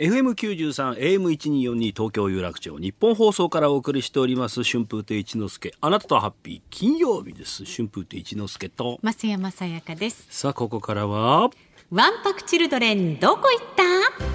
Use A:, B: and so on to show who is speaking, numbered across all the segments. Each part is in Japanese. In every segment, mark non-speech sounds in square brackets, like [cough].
A: FM93 AM1242 東京有楽町日本放送からお送りしております春風亭一之輔。あなたとハッピー金曜日です。春風亭一之輔と。
B: 増山さやかです。
A: さあここからは
B: ワンパクチルドレンどこ行った？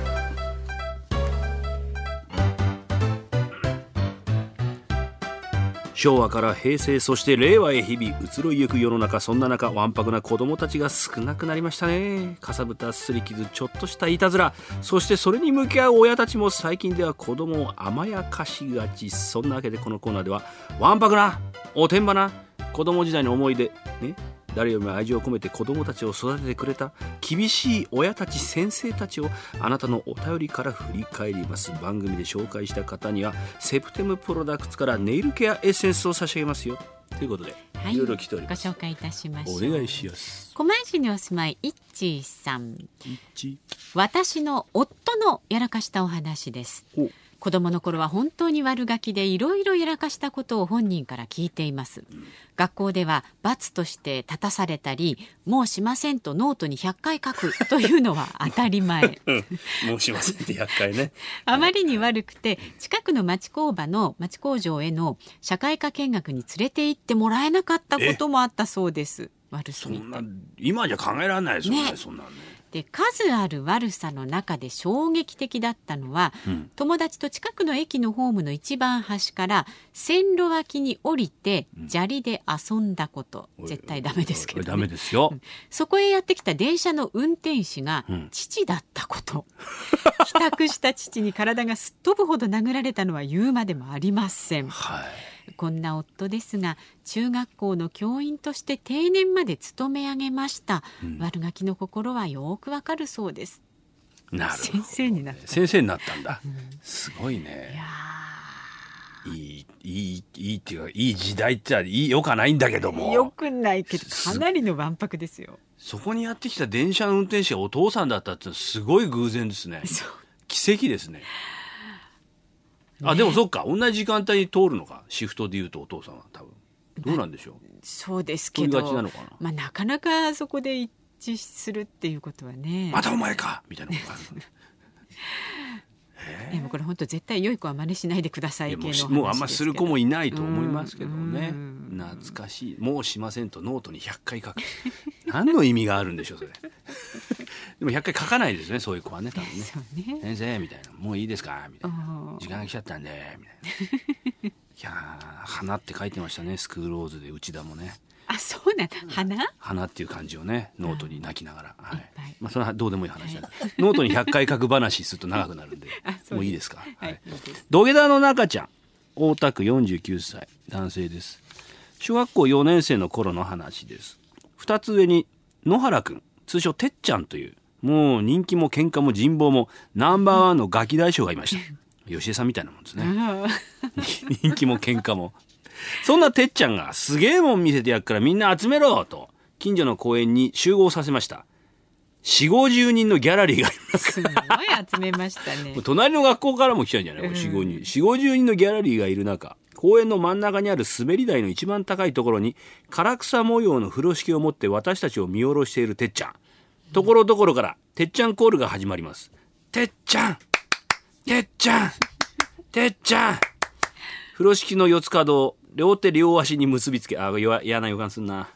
A: 昭和から平成そして令和へ日々移ろいゆく世の中そんな中わんぱくな子供たちが少なくなりましたね。かさぶたすり傷ちょっとしたいたずら。そしてそれに向き合う親たちも最近では子供を甘やかしがち。そんなわけでこのコーナーではわんぱくなおてんばな子供時代の思い出ね誰よりも愛情を込めて子供たちを育ててくれた厳しい親たち先生たちをあなたのお便りから振り返ります。番組で紹介した方にはセプテムプロダクツからネイルケアエッセンスを差し上げますよ。ということで、
B: はい
A: いろいろ来ており
B: ご
A: ます。
B: 紹介いたしまし
A: お願いします。
B: 狛江市にお住まいいっちーさん。
A: 一
B: 私の夫のやらかしたお話です。
A: お
B: 子供の頃は本当に悪ガキでいろいろやらかしたことを本人から聞いています。学校では罰として立たされたりもうしませんとノートに100回書くというのは当たり前。[laughs]
A: もうしませんって100回ね。[laughs]
B: あまりに悪くて近くの町工場の町工場への社会科見学に連れて行ってもらえなかったこともあったそうです。悪すぎて。
A: そんな今じゃ考えられないですよね
B: ね。
A: そんなんね
B: で数ある悪さの中で衝撃的だったのは、
A: ん。
B: 友達と近くの駅のホームの一番端から線路脇に降りて砂利で遊んだこと、絶対ダメですけど、ね、
A: ダメですよ。
B: そこへやってきた電車の運転士が
A: ん。
B: 父だったこと、帰宅した父に体がすっ飛ぶほど殴られたのは言うまでもありません。
A: はい
B: こんな夫ですが中学校の教員として定年まで勤め上げました、悪ガキの心はよくわかるそうです。先生になった。
A: 先生になったんだ。すごい
B: い
A: ね
B: や
A: いいいいいいっていうかいい時代っていいよかないんだけど
B: ー
A: も。
B: よくないけど
A: す
B: かなりのわんぱくですよ。
A: そこにやってきた電車の運転手がお父さんだったってすごい偶然ですね。奇跡ですねあでもそっか。同じ時間帯に通るのか。シフトで言うとお父さんは多分。どうなんでしょう。
B: そうですけど。
A: なのかな。
B: まあ、なかなかそこで一致するっていうことはね。
A: またお前か。みたいなことがある
B: でもこれ本当絶対良い子は真似しないでくださ
A: いもうしもうあんまする子も
B: い
A: いないと思いますけどね。
B: うん。
A: 懐かしい。もうしませんとノートに100回書く。何の意味があるんでしょうそれ。でも100回書かないですねそういう子はね多分ね。[laughs]
B: ね。
A: 先生みたいな。もういいですかみたいな。
B: うん
A: 時間が来ちゃったんでみたいな。いやー花って書いてましたねスクールローズで内田もね。
B: あそうなん花？
A: 花っていう漢字をねノートに泣きながら、はい。まあそれはどうでもいい話だ、ノートに100回書く話すると長くなるんで。[laughs] もういいですか？
B: はい。
A: 土下座の中ちゃん。大田区49歳。男性です。小学校4年生の頃の話です。2つ上に野原くん。通称てっちゃんという。もう人気も喧嘩も人望もナンバーワンのガキ大将がいました吉江さんみたいなもんですね。
B: あ [laughs]
A: 人気も喧嘩も。そんなてっちゃんがすげえもん見せてやっからみんな集めろと近所の公園に集合させました。4 5 0人のギャラリーがいます。
B: ーすごい集めましたね。[laughs]
A: 隣の学校からも来たんじゃない、4 5人。4 50人のギャラリーがいる中。公園の真ん中にある滑り台の一番高いところに唐草模様の風呂敷を持って私たちを見下ろしているてっちゃん。ところどころからてっちゃんコールが始まります。てっちゃんてっちゃんてっちゃん。風呂敷の四つ角を両手両足に結びつけ。あ弱嫌な予感すんな。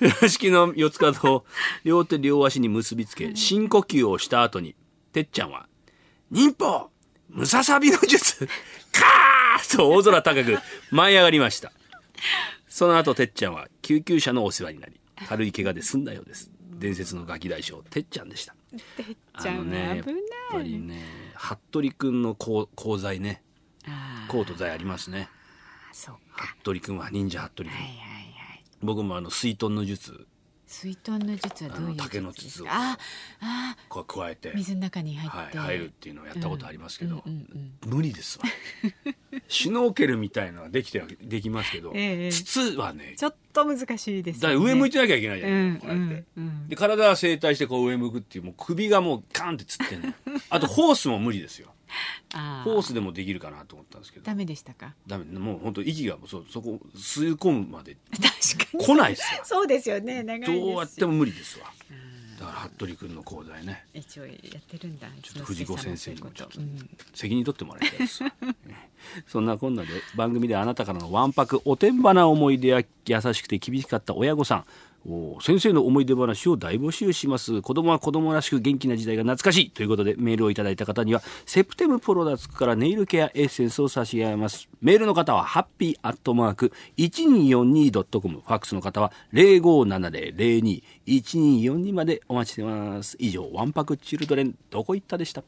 A: 風呂敷の四つ角を両手両足に結びつけ。深呼吸をした後にてっちゃんは忍法ムササビの術。カーッと大空高く舞い上がりました。その後てっちゃんは救急車のお世話になり軽い怪我で済んだようです。伝説のガキ大将てっちゃんでした。
B: てっちゃん
A: あのね
B: 危ない。
A: やっぱりね服部くんの功功罪ね
B: あー。
A: 功と罪ありますね。服部くんは忍者服部くん、
B: はいはいはい。
A: 僕もあの水遁の術
B: 水遁の術はどういう
A: 竹の筒を
B: かああ
A: こう加えて。
B: 水の中に入
A: はい、
B: って、
A: 入るっていうのをやったことありますけど、無理ですわ。[laughs] シュノーケルみたいのはできてはできますけど、
B: ええ
A: 筒はね
B: ちょっと難しいですね。
A: から上向いてなきゃいけないじゃない、
B: うん
A: こうやって、
B: うんうん
A: で体は正対してこう上向くっていうもう首がもうカーンってつってんの。[laughs] あとホースも無理ですよ。
B: あ
A: ホー。スでもできるかなと思ったんですけど。
B: ダメでしたか？
A: ダメ。もう本当息がそそこ吸い込むまで。
B: 確かに。
A: 来ないですよ
B: そうですよね。長いです
A: どうやっても無理ですわ。だから服部君の講座ね。
B: 一応やってるんだ。
A: ちょっと藤子先生にもちょっと
B: うん。
A: 責任取ってもらいたいですわ。[laughs] そんなこんなで番組であなたからのわんぱくおてんばな思い出や優しくて厳しかった親御さん。お先生の思い出話を大募集します。子供は子供らしく元気な時代が懐かしい。ということでメールをいただいた方にはセプテムプロダクツからネイルケアエッセンスを差し上げます。メールの方はハッピーアットマーク 1242.com ファックスの方は0570021242までお待ちしてます。以上わんぱくチルドレンどこ行ったでした？